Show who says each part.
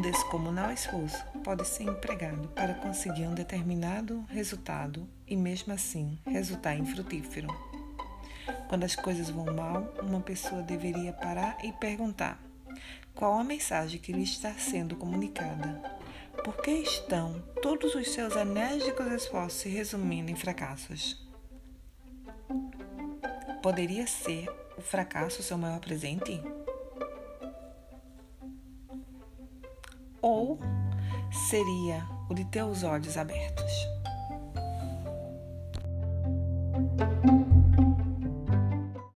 Speaker 1: descomunal esforço pode ser empregado para conseguir um determinado resultado e, mesmo assim, resultar infrutífero. Quando as coisas vão mal, uma pessoa deveria parar e perguntar: qual a mensagem que lhe está sendo comunicada? Por que estão todos os seus enérgicos esforços se resumindo em fracassos? Poderia ser o fracasso seu maior presente? Ou seria o de ter os olhos abertos?